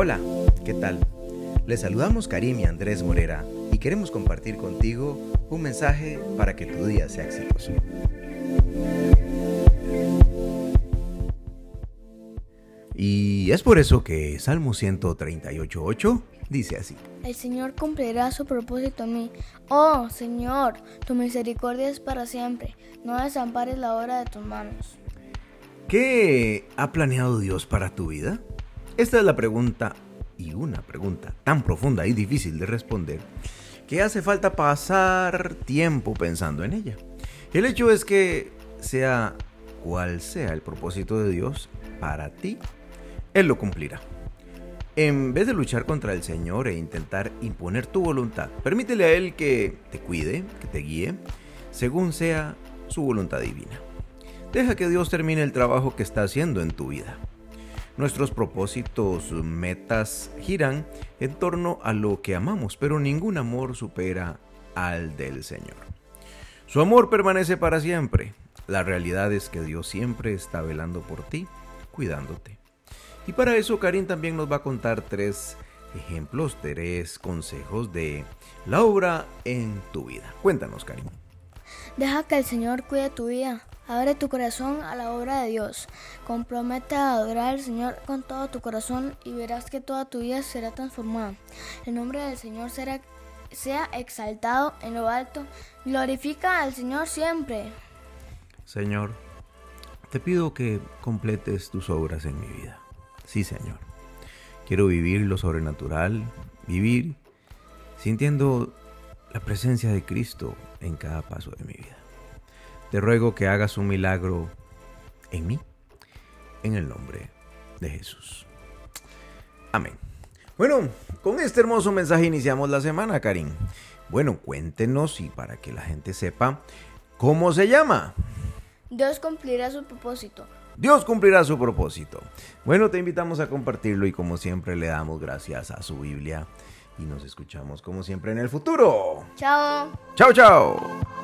Hola, ¿qué tal? Les saludamos Karim y Andrés Morera y queremos compartir contigo un mensaje para que tu día sea exitoso. Y es por eso que Salmo 138.8 dice así. El Señor cumplirá su propósito en mí. Oh Señor, tu misericordia es para siempre. No desampares la obra de tus manos. ¿Qué ha planeado Dios para tu vida? Esta es la pregunta y una pregunta tan profunda y difícil de responder que hace falta pasar tiempo pensando en ella. El hecho es que sea cual sea el propósito de Dios para ti, Él lo cumplirá. En vez de luchar contra el Señor e intentar imponer tu voluntad, permítele a Él que te cuide, que te guíe, según sea su voluntad divina. Deja que Dios termine el trabajo que está haciendo en tu vida. Nuestros propósitos, metas giran en torno a lo que amamos, pero ningún amor supera al del Señor. Su amor permanece para siempre. La realidad es que Dios siempre está velando por ti, cuidándote. Y para eso Karim también nos va a contar tres ejemplos, tres consejos de la obra en tu vida. Cuéntanos, Karim. Deja que el Señor cuide tu vida. Abre tu corazón a la obra de Dios. Compromete a adorar al Señor con todo tu corazón y verás que toda tu vida será transformada. El nombre del Señor será, sea exaltado en lo alto. Glorifica al Señor siempre. Señor, te pido que completes tus obras en mi vida. Sí, Señor. Quiero vivir lo sobrenatural, vivir sintiendo la presencia de Cristo en cada paso de mi vida. Te ruego que hagas un milagro en mí, en el nombre de Jesús. Amén. Bueno, con este hermoso mensaje iniciamos la semana, Karim. Bueno, cuéntenos y para que la gente sepa cómo se llama. Dios cumplirá su propósito. Dios cumplirá su propósito. Bueno, te invitamos a compartirlo y como siempre le damos gracias a su Biblia y nos escuchamos como siempre en el futuro. Chao. Chao, chao.